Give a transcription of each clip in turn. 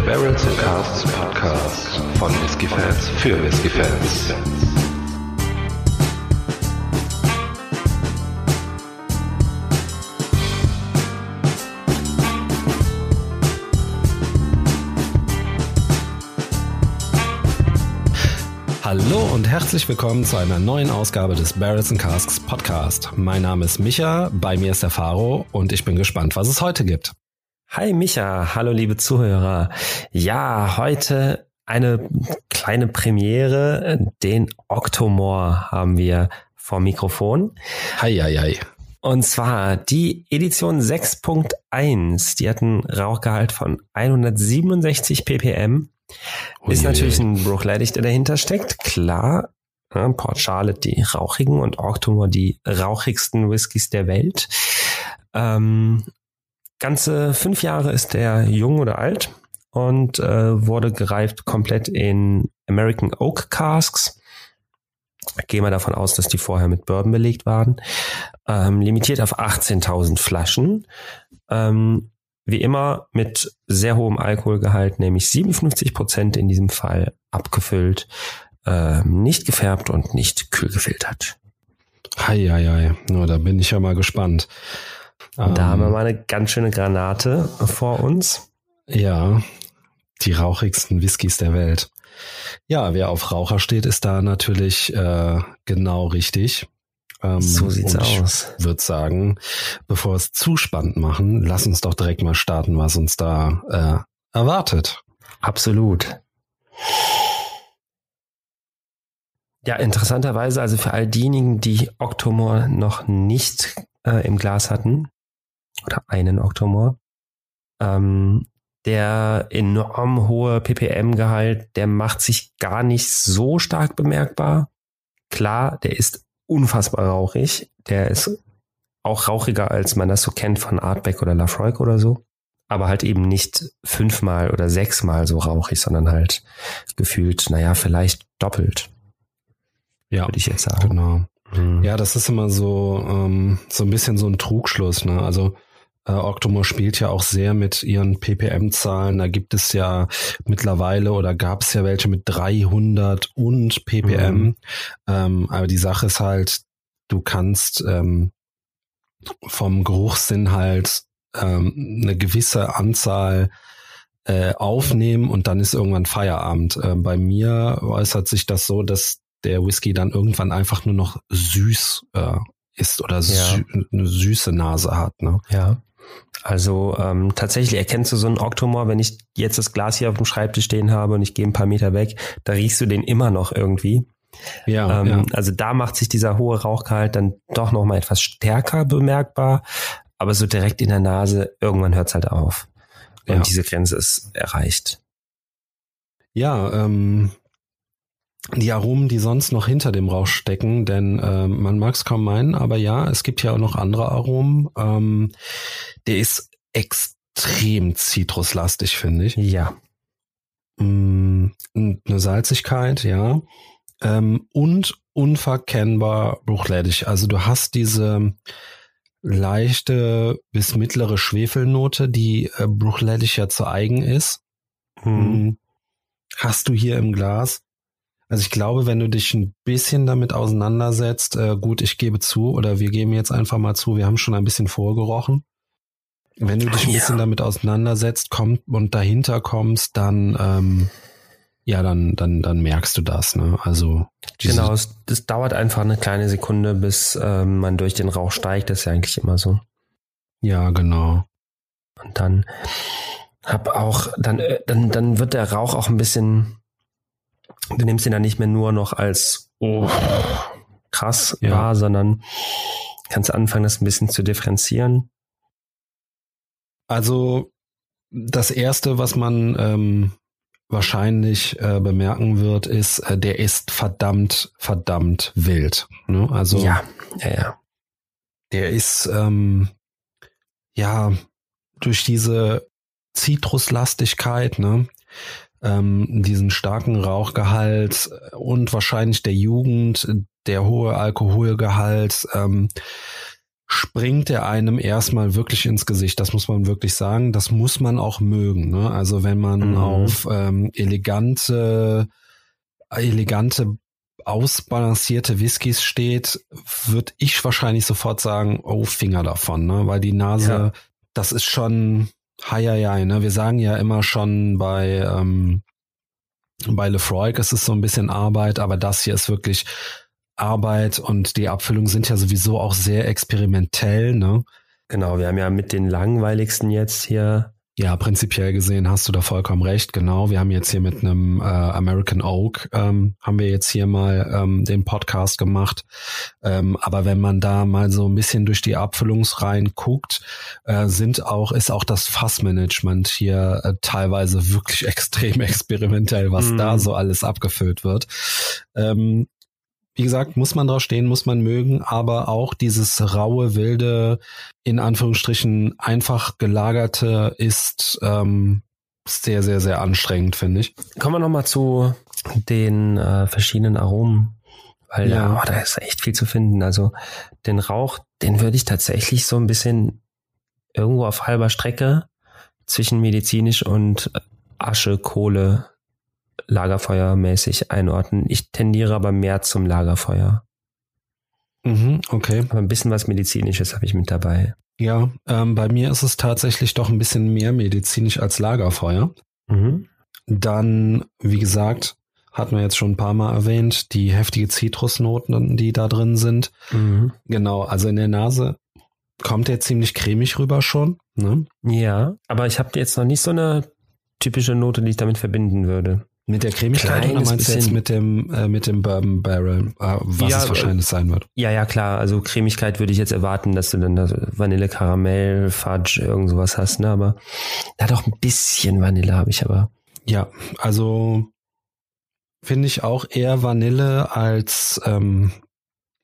Der Barrels and Casts Podcast von Whisky-Fans für Whisky-Fans. Hallo und herzlich willkommen zu einer neuen Ausgabe des Barrels and Casks Podcast. Mein Name ist Micha, bei mir ist der Faro und ich bin gespannt, was es heute gibt. Hi Micha, hallo liebe Zuhörer. Ja, heute eine kleine Premiere. Den Octomore haben wir vor Mikrofon. Hi, hi, hi. Und zwar die Edition 6.1. Die hat einen Rauchgehalt von 167 ppm ist natürlich ein Bruchleidig, der dahinter steckt, klar. Ja, Port Charlotte die rauchigen und Octomore die rauchigsten Whiskys der Welt. Ähm, ganze fünf Jahre ist der jung oder alt und äh, wurde gereift komplett in American Oak Casks. Gehen wir davon aus, dass die vorher mit Bourbon belegt waren. Ähm, limitiert auf 18.000 Flaschen. Ähm, wie immer mit sehr hohem Alkoholgehalt, nämlich 57 Prozent in diesem Fall abgefüllt, äh, nicht gefärbt und nicht kühl gefiltert. Hei, hei, hei. Nur da bin ich ja mal gespannt. Und da haben wir mal eine ganz schöne Granate vor uns. Ja, die rauchigsten Whiskys der Welt. Ja, wer auf Raucher steht, ist da natürlich äh, genau richtig. Ähm, so sieht's aus. Ich würde sagen, bevor wir es zu spannend machen, lass uns doch direkt mal starten, was uns da äh, erwartet. Absolut. Ja, interessanterweise, also für all diejenigen, die Octomore noch nicht äh, im Glas hatten, oder einen Octomore, ähm, der enorm hohe ppm-Gehalt, der macht sich gar nicht so stark bemerkbar. Klar, der ist unfassbar rauchig. Der ist auch rauchiger, als man das so kennt von Artback oder Lafroig oder so. Aber halt eben nicht fünfmal oder sechsmal so rauchig, sondern halt gefühlt, naja, vielleicht doppelt. Ja. Würde ich jetzt sagen. Genau. Mhm. Ja, das ist immer so, ähm, so ein bisschen so ein Trugschluss, ne? Also, äh, Octomore spielt ja auch sehr mit ihren ppm-Zahlen. Da gibt es ja mittlerweile oder gab es ja welche mit 300 und ppm. Mhm. Ähm, aber die Sache ist halt, du kannst ähm, vom Geruchssinn halt ähm, eine gewisse Anzahl äh, aufnehmen und dann ist irgendwann Feierabend. Äh, bei mir äußert sich das so, dass der Whisky dann irgendwann einfach nur noch süß äh, ist oder ja. sü eine süße Nase hat. Ne? Ja. Also ähm, tatsächlich erkennst du so einen Octomore, wenn ich jetzt das Glas hier auf dem Schreibtisch stehen habe und ich gehe ein paar Meter weg, da riechst du den immer noch irgendwie. Ja, ähm, ja. Also da macht sich dieser hohe Rauchgehalt dann doch noch mal etwas stärker bemerkbar, aber so direkt in der Nase, irgendwann hört's halt auf. Und ja. diese Grenze ist erreicht. Ja, ähm, die Aromen, die sonst noch hinter dem Rauch stecken, denn äh, man mag es kaum meinen, aber ja, es gibt ja auch noch andere Aromen. Ähm, der ist extrem zitruslastig, finde ich. Ja. Mm, eine Salzigkeit, ja. Ähm, und unverkennbar bruchlädig. Also du hast diese leichte bis mittlere Schwefelnote, die äh, bruchlädig ja zu eigen ist. Mhm. Hast du hier im Glas. Also ich glaube, wenn du dich ein bisschen damit auseinandersetzt, äh, gut, ich gebe zu, oder wir geben jetzt einfach mal zu, wir haben schon ein bisschen vorgerochen. Wenn du dich ein ja. bisschen damit auseinandersetzt kommt und dahinter kommst, dann ähm, ja, dann, dann, dann merkst du das, ne? Also genau, es, das dauert einfach eine kleine Sekunde, bis ähm, man durch den Rauch steigt. Das ist ja eigentlich immer so. Ja, genau. Und dann hab auch, dann, äh, dann, dann wird der Rauch auch ein bisschen du nimmst ihn dann nicht mehr nur noch als oh, krass ja. wahr, sondern kannst anfangen, das ein bisschen zu differenzieren. Also das erste, was man ähm, wahrscheinlich äh, bemerken wird, ist, äh, der ist verdammt, verdammt wild. Ne? Also ja, ja, ja. Der ist ähm, ja durch diese Zitruslastigkeit, ne, ähm, diesen starken Rauchgehalt und wahrscheinlich der Jugend, der hohe Alkoholgehalt, ähm, springt er einem erstmal wirklich ins Gesicht. Das muss man wirklich sagen. Das muss man auch mögen. Ne? Also wenn man mhm. auf ähm, elegante, elegante, ausbalancierte Whiskys steht, würde ich wahrscheinlich sofort sagen, oh, Finger davon, ne? Weil die Nase, ja. das ist schon, hei, hei, ne? Wir sagen ja immer schon bei, ähm, bei Lefroy ist es so ein bisschen Arbeit, aber das hier ist wirklich Arbeit und die Abfüllungen sind ja sowieso auch sehr experimentell, ne? Genau, wir haben ja mit den langweiligsten jetzt hier. Ja, prinzipiell gesehen hast du da vollkommen recht, genau. Wir haben jetzt hier mit einem äh, American Oak, ähm, haben wir jetzt hier mal ähm, den Podcast gemacht. Ähm, aber wenn man da mal so ein bisschen durch die Abfüllungsreihen guckt, äh, sind auch, ist auch das Fassmanagement hier äh, teilweise wirklich extrem experimentell, was mm. da so alles abgefüllt wird. Ähm, wie gesagt, muss man drauf stehen, muss man mögen, aber auch dieses raue, wilde, in Anführungsstrichen einfach gelagerte ist ähm, sehr, sehr, sehr anstrengend, finde ich. Kommen wir nochmal zu den äh, verschiedenen Aromen. Weil ja, oh, da ist echt viel zu finden. Also den Rauch, den würde ich tatsächlich so ein bisschen irgendwo auf halber Strecke zwischen medizinisch und Asche, Kohle Lagerfeuermäßig einordnen. Ich tendiere aber mehr zum Lagerfeuer. Mhm, okay. Aber ein bisschen was Medizinisches habe ich mit dabei. Ja, ähm, bei mir ist es tatsächlich doch ein bisschen mehr medizinisch als Lagerfeuer. Mhm. Dann, wie gesagt, hatten wir jetzt schon ein paar Mal erwähnt, die heftige Zitrusnoten, die da drin sind. Mhm. Genau, also in der Nase kommt der ziemlich cremig rüber schon. Ne? Ja, aber ich habe jetzt noch nicht so eine typische Note, die ich damit verbinden würde. Mit der Cremigkeit oder meinst du jetzt mit dem, äh, mit dem Bourbon Barrel, äh, was ja, es wahrscheinlich sein wird? Ja, ja, klar. Also Cremigkeit würde ich jetzt erwarten, dass du dann Vanille, Karamell, Fudge, irgend sowas hast, ne? Aber da doch ein bisschen Vanille habe ich aber. Ja, also finde ich auch eher Vanille als ähm,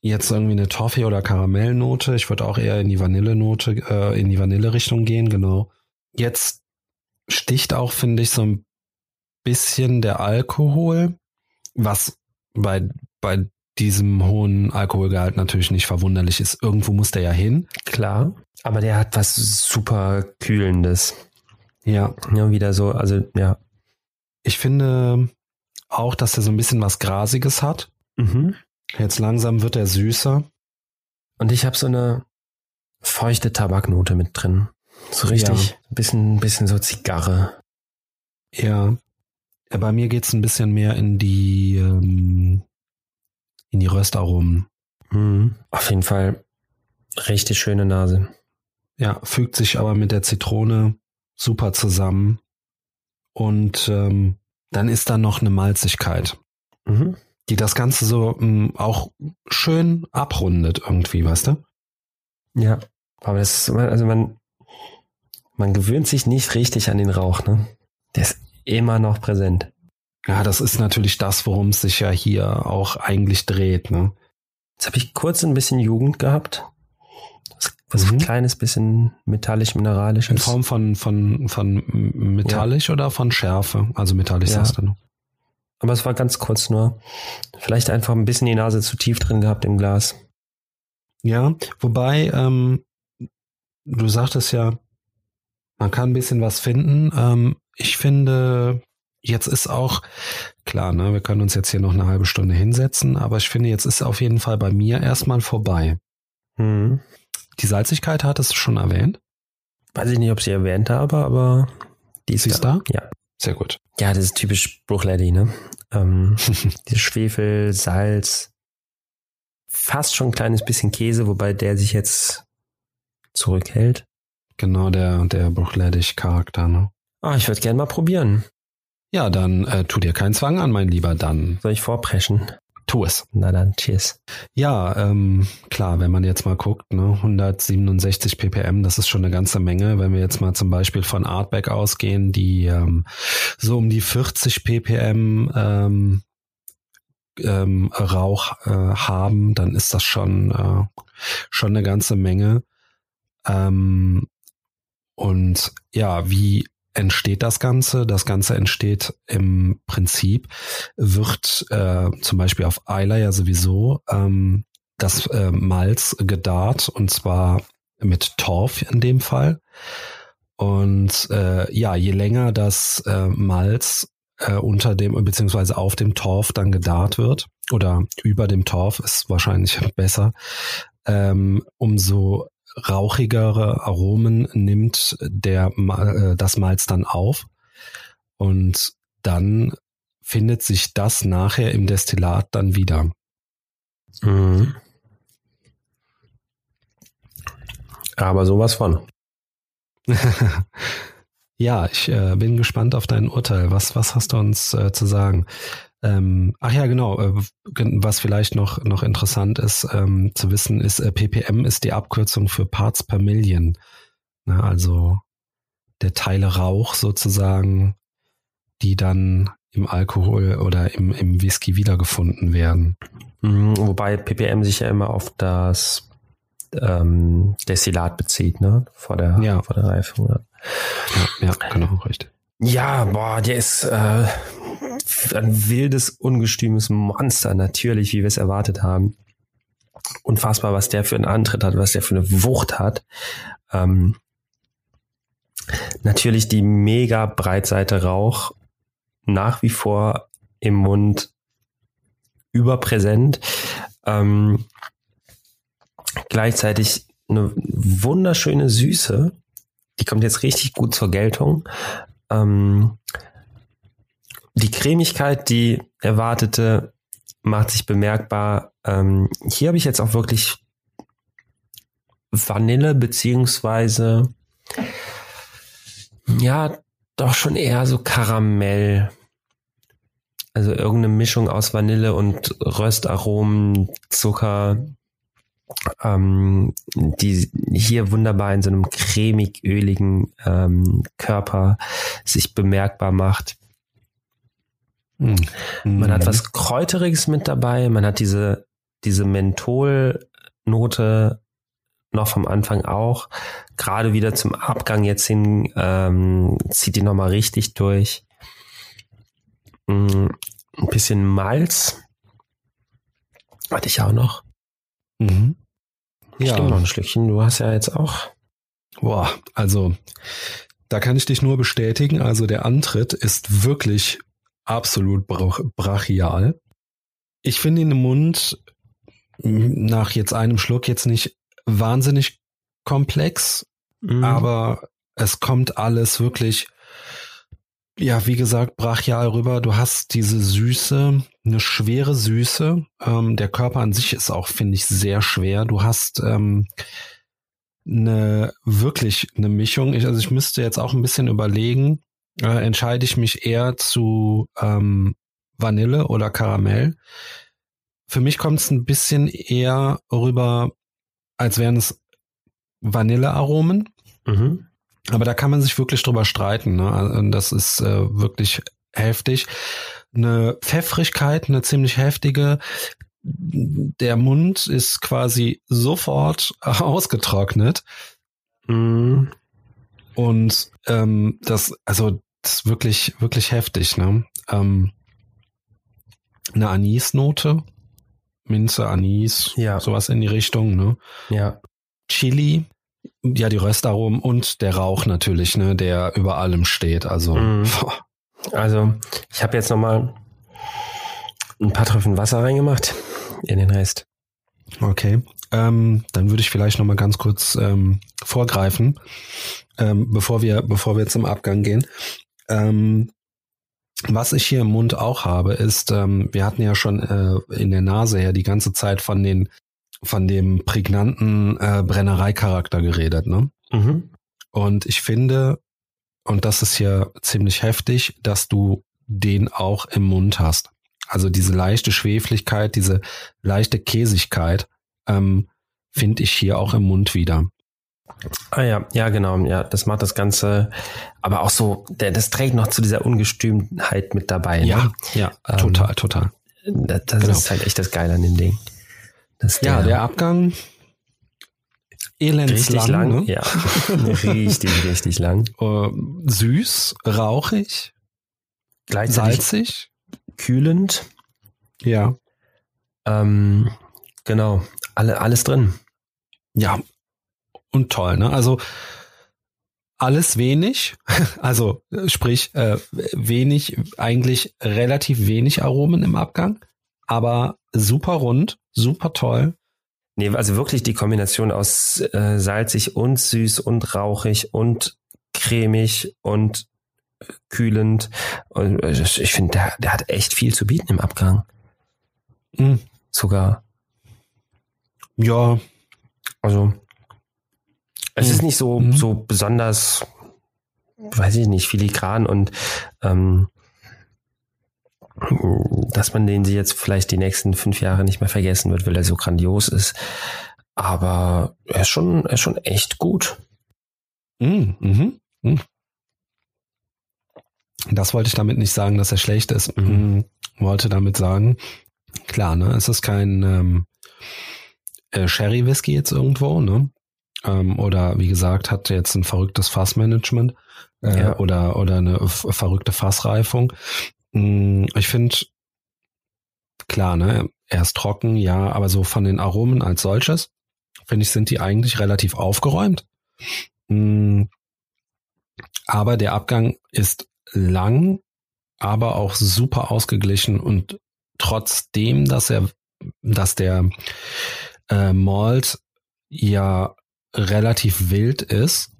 jetzt irgendwie eine Toffee- oder Karamellnote. Ich würde auch eher in die Vanillenote, äh, in die Vanille-Richtung gehen, genau. Jetzt sticht auch, finde ich, so ein bisschen der Alkohol, was bei, bei diesem hohen Alkoholgehalt natürlich nicht verwunderlich ist. Irgendwo muss der ja hin. Klar. Aber der hat was super Kühlendes. Ja. Ja, wieder so, also ja. Ich finde auch, dass er so ein bisschen was Grasiges hat. Mhm. Jetzt langsam wird er süßer. Und ich habe so eine feuchte Tabaknote mit drin. So richtig, ja. bisschen, bisschen so Zigarre. Ja. Ja, bei mir geht's ein bisschen mehr in die ähm, in die Röstaromen. Mhm. Auf jeden Fall richtig schöne Nase. Ja, fügt sich aber mit der Zitrone super zusammen. Und ähm, dann ist da noch eine Malzigkeit, mhm. die das Ganze so ähm, auch schön abrundet irgendwie, weißt du? Ja, aber das ist, also man, man gewöhnt sich nicht richtig an den Rauch, ne? Der ist immer noch präsent. Ja, das ist natürlich das, worum es sich ja hier auch eigentlich dreht. Ne? Jetzt habe ich kurz ein bisschen Jugend gehabt. Was mhm. ein kleines bisschen metallisch-mineralisch In Form von, von, von metallisch ja. oder von Schärfe? Also metallisch ja. sagst du noch. Aber es war ganz kurz nur. Vielleicht einfach ein bisschen die Nase zu tief drin gehabt im Glas. Ja, wobei, ähm, du sagtest ja, man kann ein bisschen was finden. Ähm, ich finde, jetzt ist auch, klar, ne, wir können uns jetzt hier noch eine halbe Stunde hinsetzen, aber ich finde, jetzt ist auf jeden Fall bei mir erstmal vorbei. Mhm. Die Salzigkeit hattest du schon erwähnt? Weiß ich nicht, ob sie erwähnt habe, aber die ist, ist da. da. Ja. Sehr gut. Ja, das ist typisch Bruchlady, ne? Ähm, die Schwefel, Salz, fast schon ein kleines bisschen Käse, wobei der sich jetzt zurückhält. Genau, der, der Bruchledig-Charakter, ne? Ah, ich würde gerne mal probieren. Ja, dann äh, tu dir keinen Zwang an, mein Lieber, dann. Soll ich vorpreschen? Tu es. Na dann, cheers. Ja, ähm, klar, wenn man jetzt mal guckt, ne, 167 ppm, das ist schon eine ganze Menge. Wenn wir jetzt mal zum Beispiel von Artback ausgehen, die ähm, so um die 40 ppm ähm, ähm, Rauch äh, haben, dann ist das schon äh, schon eine ganze Menge. Ähm, und ja, wie entsteht das Ganze? Das Ganze entsteht im Prinzip, wird äh, zum Beispiel auf Eiler ja sowieso ähm, das äh, Malz gedarrt und zwar mit Torf in dem Fall. Und äh, ja, je länger das äh, Malz äh, unter dem beziehungsweise auf dem Torf dann gedarrt wird oder über dem Torf ist wahrscheinlich besser, ähm, umso rauchigere Aromen nimmt der äh, das Malz dann auf und dann findet sich das nachher im Destillat dann wieder. Mhm. Aber sowas von. ja, ich äh, bin gespannt auf dein Urteil. Was, was hast du uns äh, zu sagen? Ähm, ach ja, genau. Äh, was vielleicht noch, noch interessant ist ähm, zu wissen, ist, äh, ppm ist die Abkürzung für Parts per Million. Na, also der Teile Rauch sozusagen, die dann im Alkohol oder im, im Whisky wiedergefunden werden. Mhm, wobei ppm sich ja immer auf das ähm, Destillat bezieht, ne? Vor der, ja. vor der Reifung. Ja. ja, ja, genau, richtig. Ja, boah, der ist äh, ein wildes, ungestümes Monster, natürlich, wie wir es erwartet haben. Unfassbar, was der für einen Antritt hat, was der für eine Wucht hat. Ähm, natürlich die mega Breitseite Rauch nach wie vor im Mund überpräsent. Ähm, gleichzeitig eine wunderschöne Süße. Die kommt jetzt richtig gut zur Geltung. Ähm, die Cremigkeit, die erwartete, macht sich bemerkbar. Ähm, hier habe ich jetzt auch wirklich Vanille beziehungsweise ja, doch schon eher so Karamell. Also irgendeine Mischung aus Vanille und Röstaromen, Zucker, ähm, die hier wunderbar in so einem cremig-öligen ähm, Körper sich bemerkbar macht. Mhm. Man hat was Kräuteriges mit dabei, man hat diese, diese Mentholnote noch vom Anfang auch. Gerade wieder zum Abgang jetzt hin ähm, zieht die nochmal richtig durch. Mm, ein bisschen Malz hatte ich auch noch. Mhm. Ja. Stimmt noch ein Schlückchen. Du hast ja jetzt auch. Boah, also da kann ich dich nur bestätigen. Also der Antritt ist wirklich absolut brachial. Ich finde ihn im Mund nach jetzt einem Schluck jetzt nicht wahnsinnig komplex, mhm. aber es kommt alles wirklich, ja, wie gesagt, brachial rüber. Du hast diese Süße, eine schwere Süße. Ähm, der Körper an sich ist auch, finde ich, sehr schwer. Du hast ähm, eine wirklich eine Mischung. Ich, also ich müsste jetzt auch ein bisschen überlegen. Äh, entscheide ich mich eher zu ähm, Vanille oder Karamell. Für mich kommt es ein bisschen eher rüber als wären es Vanillearomen. Mhm. Aber da kann man sich wirklich drüber streiten. Ne? Also das ist äh, wirklich heftig. Eine Pfeffrigkeit, eine ziemlich heftige. Der Mund ist quasi sofort ausgetrocknet. Mhm. Und ähm, das, also das ist wirklich, wirklich heftig. Ne? Ähm, eine Anisnote, Minze, Anis, ja. sowas in die Richtung, ne? Ja. Chili, ja, die Röstaromen und der Rauch natürlich, ne, der über allem steht. Also, mm. also ich habe jetzt nochmal ein paar Tropfen Wasser reingemacht in den Rest. Okay, ähm, dann würde ich vielleicht nochmal ganz kurz ähm, vorgreifen, ähm, bevor wir bevor wir zum Abgang gehen. Ähm, was ich hier im Mund auch habe, ist, ähm, wir hatten ja schon äh, in der Nase her die ganze Zeit von den von dem prägnanten äh, Brennereicharakter geredet, ne? Mhm. Und ich finde, und das ist hier ziemlich heftig, dass du den auch im Mund hast. Also diese leichte Schwefligkeit, diese leichte Käsigkeit ähm, finde ich hier auch im Mund wieder. Ah ja, ja genau, ja, das macht das Ganze, aber auch so, der, das trägt noch zu dieser Ungestümheit mit dabei. Ne? Ja, ja, ähm, total, total. Das, das genau. ist halt echt das Geile an dem Ding. Das ja, der, der Abgang elendslang. lang, ne? ja. richtig, richtig lang. Uh, süß, rauchig, gleichzeitig salzig, kühlend. Ja. Ähm, Genau. Alle, alles drin. Ja. Und toll, ne? Also alles wenig, also sprich äh, wenig, eigentlich relativ wenig Aromen im Abgang, aber super rund, super toll. Nee, also wirklich die Kombination aus äh, salzig und süß und rauchig und cremig und kühlend. Und äh, ich finde, der, der hat echt viel zu bieten im Abgang. Mhm. Sogar. Ja. Also, es mhm. ist nicht so, mhm. so besonders, weiß ich nicht, filigran und ähm, dass man den sie jetzt vielleicht die nächsten fünf Jahre nicht mehr vergessen wird, weil er so grandios ist. Aber er ist schon, er ist schon echt gut. Mhm. Mhm. mhm. Das wollte ich damit nicht sagen, dass er schlecht ist. Mhm. mhm. Wollte damit sagen, klar, ne, es ist kein ähm, äh, Sherry Whisky jetzt irgendwo, ne? Ähm, oder wie gesagt, hat jetzt ein verrücktes Fassmanagement äh, ja. oder oder eine verrückte Fassreifung. Mhm, ich finde, klar, ne, er ist trocken, ja, aber so von den Aromen als solches, finde ich, sind die eigentlich relativ aufgeräumt. Mhm. Aber der Abgang ist lang, aber auch super ausgeglichen und trotzdem, dass er, dass der äh, Malt ja relativ wild ist,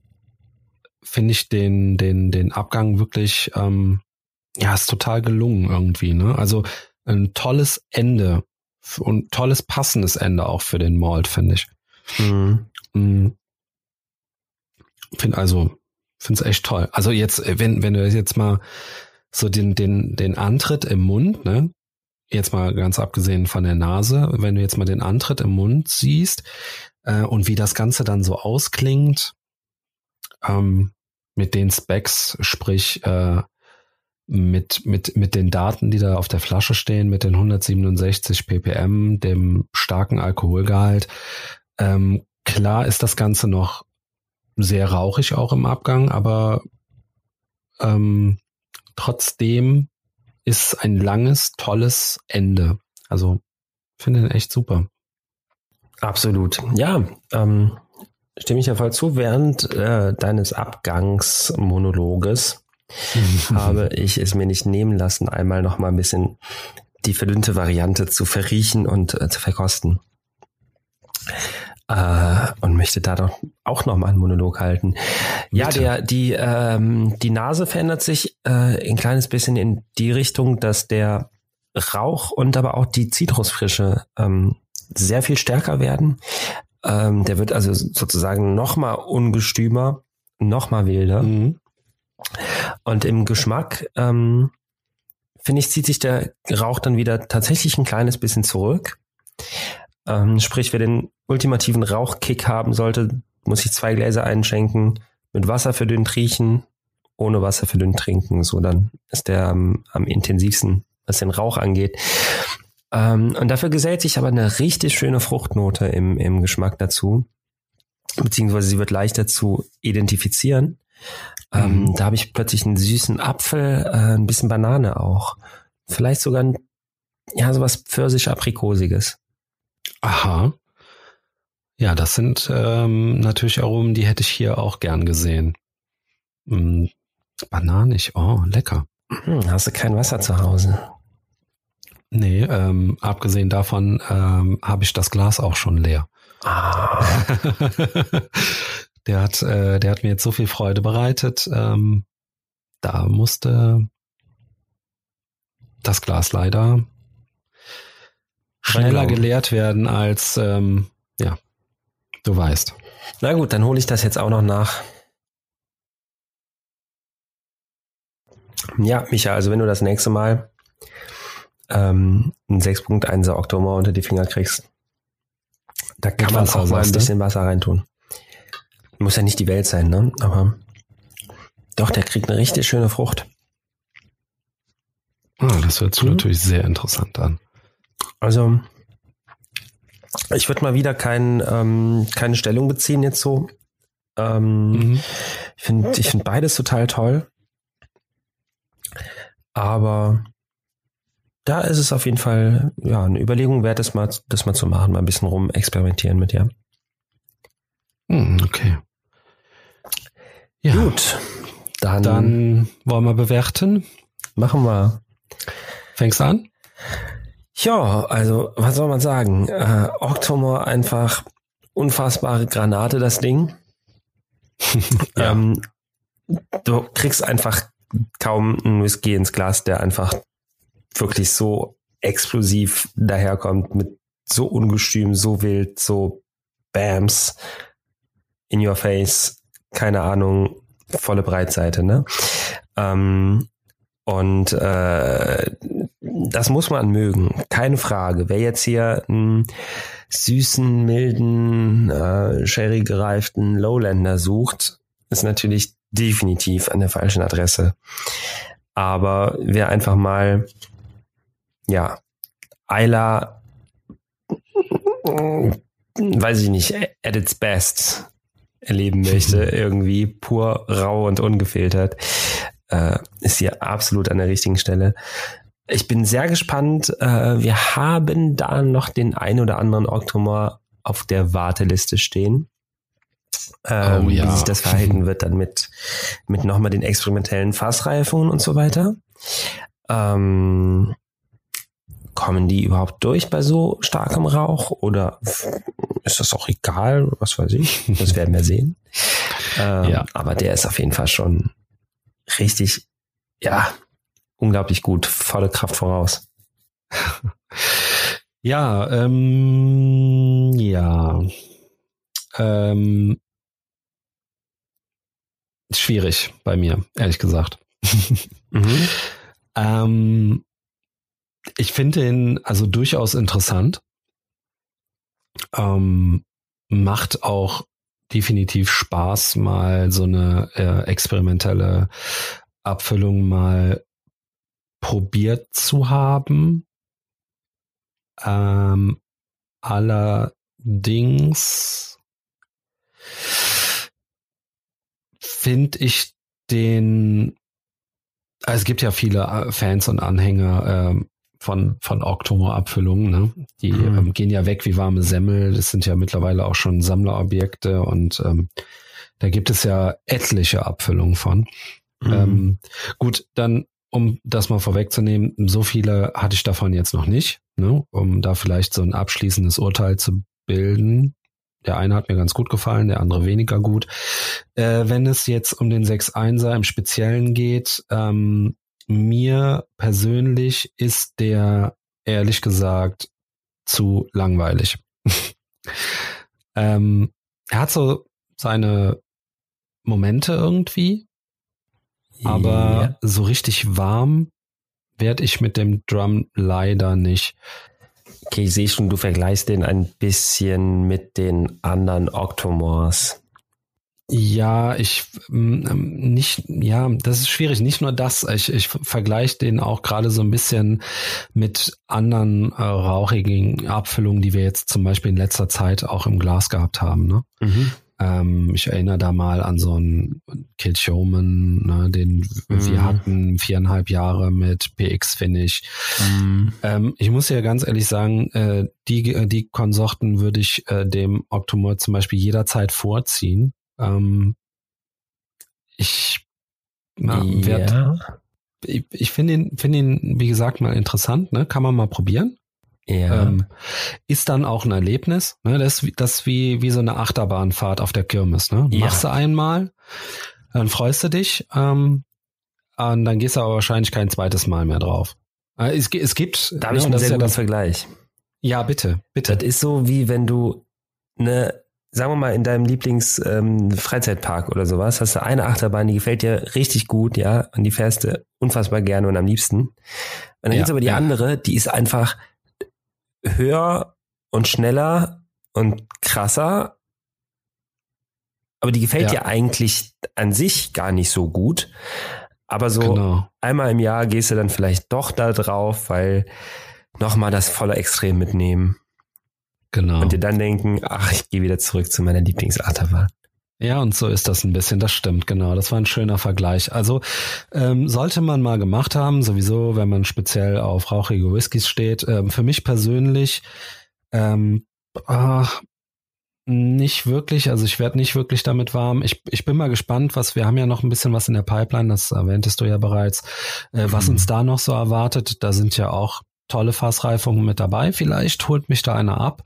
finde ich den, den, den Abgang wirklich, ähm, ja, ist total gelungen irgendwie, ne? Also ein tolles Ende und tolles passendes Ende auch für den Malt, finde ich. Mhm. mhm. Finde also, finde es echt toll. Also jetzt, wenn, wenn du jetzt mal so den, den, den Antritt im Mund, ne? Jetzt mal ganz abgesehen von der Nase, wenn du jetzt mal den Antritt im Mund siehst äh, und wie das Ganze dann so ausklingt, ähm, mit den Specs, sprich äh, mit, mit, mit den Daten, die da auf der Flasche stehen, mit den 167 ppm, dem starken Alkoholgehalt. Ähm, klar ist das Ganze noch sehr rauchig auch im Abgang, aber ähm, trotzdem ist ein langes, tolles Ende. Also finde ihn echt super. Absolut. Ja, ähm, stimme ich ja voll zu. Während äh, deines Abgangsmonologes habe ich es mir nicht nehmen lassen, einmal noch mal ein bisschen die verdünnte Variante zu verriechen und äh, zu verkosten äh, und möchte da doch auch noch mal einen Monolog halten. Ja, der die ähm, die Nase verändert sich äh, ein kleines bisschen in die Richtung, dass der Rauch und aber auch die Zitrusfrische ähm, sehr viel stärker werden. Ähm, der wird also sozusagen noch mal ungestümer, noch mal wilder. Mhm. Und im Geschmack ähm, finde ich zieht sich der Rauch dann wieder tatsächlich ein kleines bisschen zurück. Ähm, sprich, wer den ultimativen Rauchkick haben sollte, muss ich zwei Gläser einschenken, mit Wasser für den Riechen, ohne Wasser für den Trinken. So, dann ist der am, am intensivsten, was den Rauch angeht. Ähm, und dafür gesellt sich aber eine richtig schöne Fruchtnote im, im Geschmack dazu. Beziehungsweise sie wird leichter zu identifizieren. Ähm, mhm. Da habe ich plötzlich einen süßen Apfel, äh, ein bisschen Banane auch. Vielleicht sogar ein, ja, sowas pfirsich-aprikosiges. Aha. Ja, das sind ähm, natürlich Aromen, die hätte ich hier auch gern gesehen. Hm, bananig, oh, lecker. Hm, hast du kein Wasser zu Hause? Nee, ähm, abgesehen davon ähm, habe ich das Glas auch schon leer. Ah. der hat, äh, der hat mir jetzt so viel Freude bereitet. Ähm, da musste das Glas leider schneller geleert werden als, ähm, ja, du weißt. Na gut, dann hole ich das jetzt auch noch nach. Ja, Micha, also wenn du das nächste Mal ähm, einen 6.1er Oktober unter die Finger kriegst, da kann man auch mal ein bisschen Wasser reintun. Muss ja nicht die Welt sein, ne? Aber doch, der kriegt eine richtig schöne Frucht. Ah, das hört sich mhm. natürlich sehr interessant an. Also, ich würde mal wieder kein, ähm, keine Stellung beziehen jetzt so. Ähm, mhm. Ich finde ich find beides total toll. Aber da ist es auf jeden Fall ja eine Überlegung wert, das mal, das mal zu machen, mal ein bisschen rum experimentieren mit ja. Hm, okay. Ja. Gut. Dann, dann wollen wir bewerten. Machen wir. Fängst an? Ja, also was soll man sagen? Äh, Octomore einfach unfassbare Granate, das Ding. ja. ähm, du kriegst einfach kaum einen Whisky ins Glas, der einfach wirklich so explosiv daherkommt, mit so ungestüm, so wild, so Bams in your face, keine Ahnung, volle Breitseite, ne? Ähm, und äh, das muss man mögen, keine Frage. Wer jetzt hier einen süßen, milden, äh, sherry gereiften Lowlander sucht, ist natürlich definitiv an der falschen Adresse. Aber wer einfach mal, ja, Ayla, weiß ich nicht, at its best erleben möchte, irgendwie pur, rau und ungefiltert, äh, ist hier absolut an der richtigen Stelle. Ich bin sehr gespannt. Äh, wir haben da noch den ein oder anderen Octomore auf der Warteliste stehen. Ähm, oh, ja. Wie sich das verhalten wird dann mit, mit nochmal den experimentellen Fassreifungen und so weiter. Ähm, kommen die überhaupt durch bei so starkem Rauch oder ist das auch egal? Was weiß ich. Das werden wir sehen. Ähm, ja. Aber der ist auf jeden Fall schon richtig, ja, unglaublich gut, volle Kraft voraus. Ja, ähm, ja. Ähm, schwierig bei mir, ehrlich gesagt. mhm. ähm, ich finde ihn also durchaus interessant. Ähm, macht auch definitiv Spaß, mal so eine äh, experimentelle Abfüllung mal probiert zu haben. Ähm, allerdings finde ich den, also es gibt ja viele äh, Fans und Anhänger ähm, von, von Octomore-Abfüllungen, ne? Die mhm. ähm, gehen ja weg wie warme Semmel. Das sind ja mittlerweile auch schon Sammlerobjekte und ähm, da gibt es ja etliche Abfüllungen von. Mhm. Ähm, gut, dann um das mal vorwegzunehmen, so viele hatte ich davon jetzt noch nicht, ne, um da vielleicht so ein abschließendes Urteil zu bilden. Der eine hat mir ganz gut gefallen, der andere weniger gut. Äh, wenn es jetzt um den 6-1er im Speziellen geht, ähm, mir persönlich ist der ehrlich gesagt zu langweilig. ähm, er hat so seine Momente irgendwie, aber ja. so richtig warm werde ich mit dem Drum leider nicht. Okay, ich sehe schon, du vergleichst den ein bisschen mit den anderen Octomores. Ja, ich mm, ähm, nicht, ja, das ist schwierig. Nicht nur das, ich, ich vergleiche den auch gerade so ein bisschen mit anderen äh, rauchigen Abfüllungen, die wir jetzt zum Beispiel in letzter Zeit auch im Glas gehabt haben. Ne? Mhm. Ähm, ich erinnere da mal an so einen Kill Showman, ne, den mhm. wir hatten viereinhalb Jahre mit PX Finish. Mhm. Ähm, ich muss ja ganz ehrlich sagen, äh, die, die Konsorten würde ich äh, dem Octomore zum Beispiel jederzeit vorziehen. Ähm, ich na, werd, ja. ich, ich finde ihn, finde ihn, wie gesagt, mal interessant, ne? Kann man mal probieren. Ja. Ähm, ist dann auch ein Erlebnis. Ne? Das, ist, das wie, wie so eine Achterbahnfahrt auf der Kirmes. Ne? Ja. Machst du einmal, dann freust du dich, ähm, und dann gehst du aber wahrscheinlich kein zweites Mal mehr drauf. Äh, es, es gibt. Da habe ich ne, einen sehr guten ja Vergleich. Ja, bitte, bitte. Das ist so wie wenn du eine sagen wir mal, in deinem Lieblings-Freizeitpark ähm, oder sowas, hast du eine Achterbahn, die gefällt dir richtig gut, ja, und die fährst du unfassbar gerne und am liebsten. Und dann ja, gibt's aber die ja. andere, die ist einfach höher und schneller und krasser, aber die gefällt ja. dir eigentlich an sich gar nicht so gut. Aber so genau. einmal im Jahr gehst du dann vielleicht doch da drauf, weil nochmal das volle Extrem mitnehmen. Genau. Und dir dann denken, ach, ich gehe wieder zurück zu meiner Lieblingsachterbahn. Ja, und so ist das ein bisschen, das stimmt, genau. Das war ein schöner Vergleich. Also ähm, sollte man mal gemacht haben, sowieso, wenn man speziell auf rauchige Whiskys steht. Ähm, für mich persönlich ähm, ach, nicht wirklich, also ich werde nicht wirklich damit warm. Ich, ich bin mal gespannt, was wir haben ja noch ein bisschen was in der Pipeline, das erwähntest du ja bereits, äh, was mhm. uns da noch so erwartet. Da sind ja auch tolle Fassreifungen mit dabei. Vielleicht holt mich da einer ab.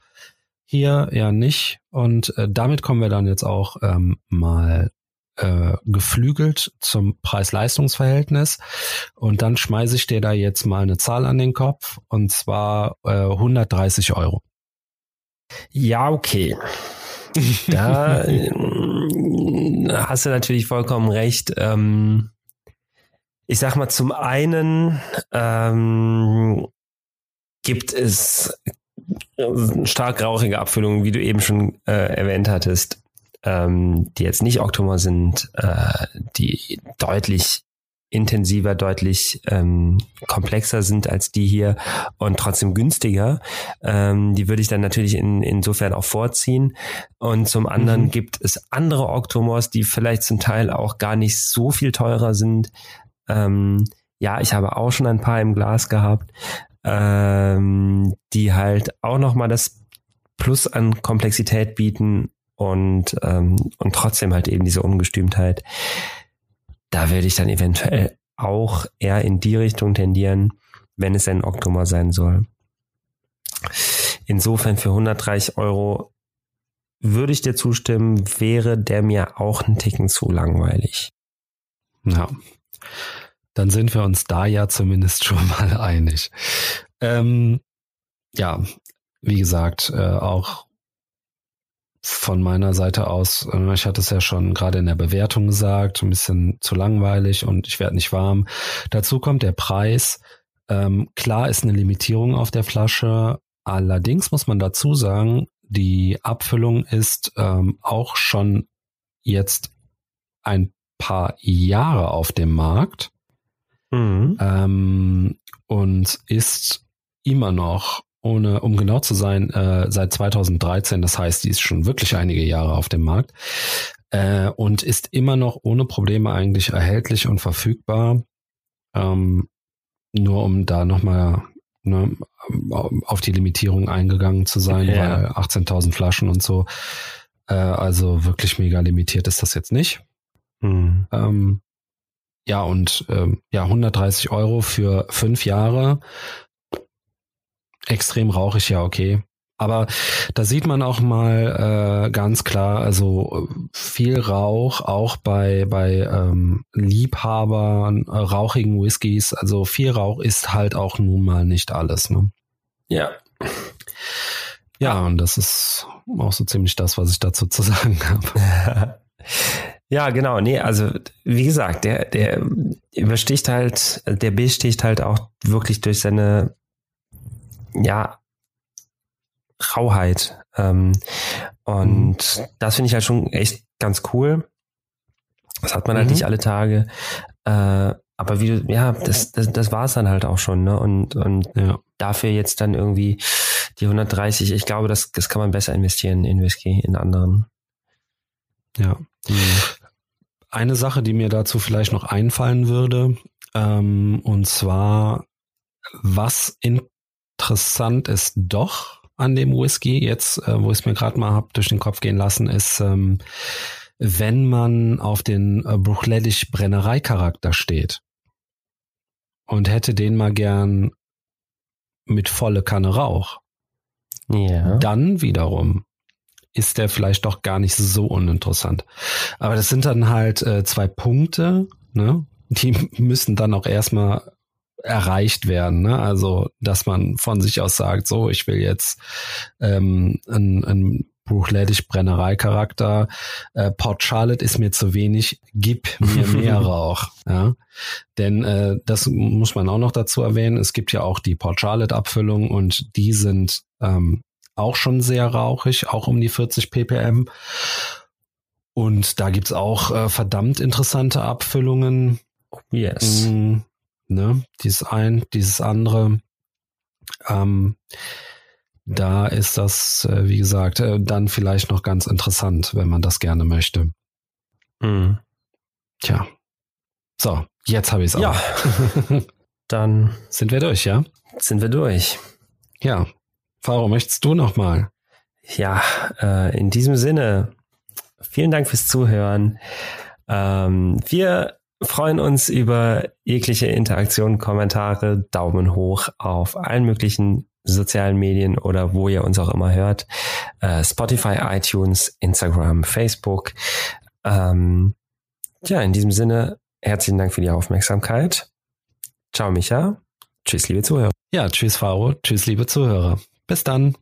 Hier ja nicht. Und äh, damit kommen wir dann jetzt auch ähm, mal äh, geflügelt zum Preis-Leistungs-Verhältnis. Und dann schmeiße ich dir da jetzt mal eine Zahl an den Kopf. Und zwar äh, 130 Euro. Ja, okay. Da äh, hast du natürlich vollkommen recht. Ähm, ich sag mal, zum einen ähm, gibt es stark rauchige Abfüllungen, wie du eben schon äh, erwähnt hattest, ähm, die jetzt nicht Oktober sind, äh, die deutlich intensiver, deutlich ähm, komplexer sind als die hier und trotzdem günstiger. Ähm, die würde ich dann natürlich in, insofern auch vorziehen. Und zum anderen mhm. gibt es andere Octomors, die vielleicht zum Teil auch gar nicht so viel teurer sind. Ähm, ja, ich habe auch schon ein paar im Glas gehabt, ähm, die halt auch nochmal das Plus an Komplexität bieten und, ähm, und trotzdem halt eben diese Ungestümtheit. Da würde ich dann eventuell auch eher in die Richtung tendieren, wenn es ein Oktober sein soll. Insofern für 130 Euro würde ich dir zustimmen, wäre der mir auch ein Ticken zu langweilig. Ja. Dann sind wir uns da ja zumindest schon mal einig. Ähm, ja, wie gesagt, äh, auch von meiner Seite aus, äh, ich hatte es ja schon gerade in der Bewertung gesagt, ein bisschen zu langweilig und ich werde nicht warm. Dazu kommt der Preis. Ähm, klar ist eine Limitierung auf der Flasche. Allerdings muss man dazu sagen, die Abfüllung ist ähm, auch schon jetzt ein paar Jahre auf dem Markt mhm. ähm, und ist immer noch ohne, um genau zu sein, äh, seit 2013. Das heißt, die ist schon wirklich einige Jahre auf dem Markt äh, und ist immer noch ohne Probleme eigentlich erhältlich und verfügbar. Ähm, nur um da nochmal ne, auf die Limitierung eingegangen zu sein, ja. weil 18.000 Flaschen und so. Äh, also wirklich mega limitiert ist das jetzt nicht. Mhm. Ähm, ja, und ähm, ja, 130 Euro für fünf Jahre extrem rauchig, ja, okay. Aber da sieht man auch mal äh, ganz klar, also viel Rauch auch bei bei ähm, Liebhabern äh, rauchigen Whiskys. Also viel Rauch ist halt auch nun mal nicht alles. Ne? Ja. Ja, und das ist auch so ziemlich das, was ich dazu zu sagen habe. ja, genau. Nee, also wie gesagt, der der übersticht halt, der besticht halt auch wirklich durch seine ja, Rauheit. Ähm, und mhm. das finde ich halt schon echt ganz cool. Das hat man halt mhm. halt nicht alle Tage. Äh, aber wie du, ja, das, das, das war es dann halt auch schon, ne? Und, und ja. dafür jetzt dann irgendwie die 130, ich glaube, das, das kann man besser investieren in Whisky, in anderen. Ja. Mhm. Eine Sache, die mir dazu vielleicht noch einfallen würde, ähm, und zwar, was in interessant ist doch an dem Whisky, jetzt, äh, wo ich es mir gerade mal hab durch den Kopf gehen lassen, ist, ähm, wenn man auf den äh, Bruchledisch Brennereicharakter steht und hätte den mal gern mit volle Kanne Rauch, ja. dann wiederum ist der vielleicht doch gar nicht so uninteressant. Aber das sind dann halt äh, zwei Punkte, ne? Die müssen dann auch erstmal erreicht werden. Ne? Also, dass man von sich aus sagt, so, ich will jetzt ähm, ein, ein Bruchledig Brennerei-Charakter. Äh, Port Charlotte ist mir zu wenig, gib mir mehr Rauch. Ja? Denn äh, das muss man auch noch dazu erwähnen. Es gibt ja auch die Port Charlotte-Abfüllung und die sind ähm, auch schon sehr rauchig, auch um die 40 ppm. Und da gibt's auch äh, verdammt interessante Abfüllungen. Yes. Mm, ne? Dieses ein, dieses andere. Ähm, da ist das, äh, wie gesagt, äh, dann vielleicht noch ganz interessant, wenn man das gerne möchte. Mhm. Tja. So, jetzt habe ich es auch. Ja. Dann sind wir durch, ja? Sind wir durch. Ja. Faro, möchtest du noch mal? Ja, äh, in diesem Sinne, vielen Dank fürs Zuhören. Ähm, wir freuen uns über jegliche Interaktion, Kommentare, Daumen hoch auf allen möglichen sozialen Medien oder wo ihr uns auch immer hört. Äh, Spotify, iTunes, Instagram, Facebook. Ähm, ja, in diesem Sinne, herzlichen Dank für die Aufmerksamkeit. Ciao, Micha. Tschüss, liebe Zuhörer. Ja, tschüss, Faro. Tschüss, liebe Zuhörer. Bis dann.